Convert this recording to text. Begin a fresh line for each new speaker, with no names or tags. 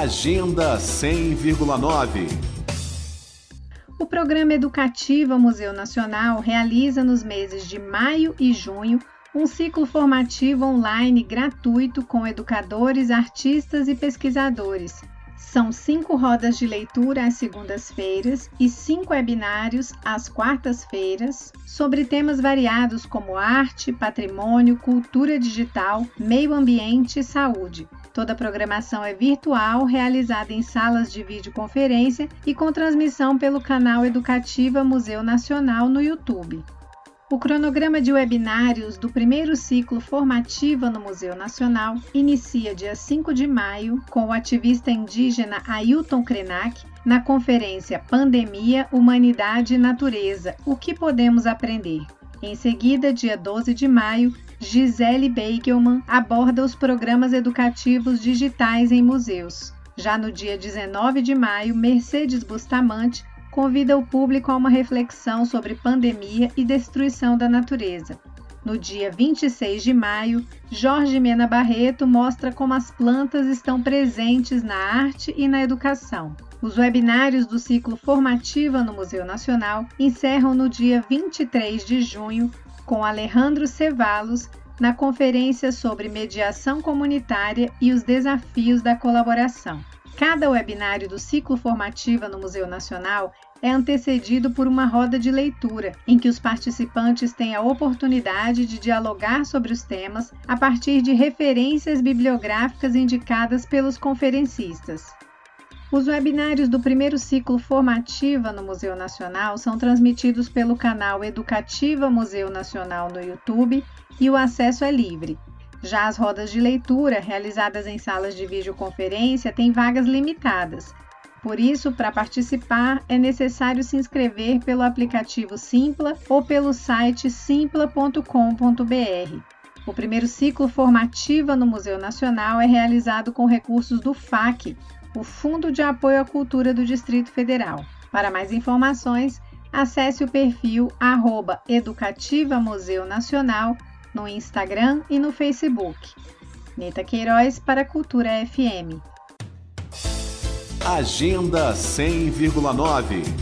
Agenda 100,9
O programa Educativa Museu Nacional realiza nos meses de maio e junho um ciclo formativo online gratuito com educadores, artistas e pesquisadores. São cinco rodas de leitura às segundas-feiras e cinco webinários às quartas-feiras sobre temas variados como arte, patrimônio, cultura digital, meio ambiente e saúde. Toda a programação é virtual, realizada em salas de videoconferência e com transmissão pelo canal Educativa Museu Nacional no YouTube. O cronograma de webinários do primeiro ciclo Formativa no Museu Nacional inicia dia 5 de maio com o ativista indígena Ailton Krenak na conferência Pandemia, Humanidade e Natureza: O que podemos aprender? Em seguida, dia 12 de maio, Gisele Beigelman aborda os programas educativos digitais em museus. Já no dia 19 de maio, Mercedes Bustamante convida o público a uma reflexão sobre pandemia e destruição da natureza. No dia 26 de maio, Jorge Mena Barreto mostra como as plantas estão presentes na arte e na educação. Os webinários do ciclo Formativa no Museu Nacional encerram no dia 23 de junho com Alejandro Cevalos na conferência sobre mediação comunitária e os desafios da colaboração. Cada webinário do ciclo formativa no Museu Nacional é antecedido por uma roda de leitura, em que os participantes têm a oportunidade de dialogar sobre os temas a partir de referências bibliográficas indicadas pelos conferencistas. Os webinários do primeiro ciclo Formativa no Museu Nacional são transmitidos pelo canal Educativa Museu Nacional no YouTube e o acesso é livre. Já as rodas de leitura, realizadas em salas de videoconferência, têm vagas limitadas. Por isso, para participar, é necessário se inscrever pelo aplicativo Simpla ou pelo site simpla.com.br. O primeiro ciclo Formativa no Museu Nacional é realizado com recursos do FAC, o Fundo de Apoio à Cultura do Distrito Federal. Para mais informações, acesse o perfil arroba Educativa Museu Nacional no Instagram e no Facebook. Neta Queiroz para Cultura FM.
Agenda 100,9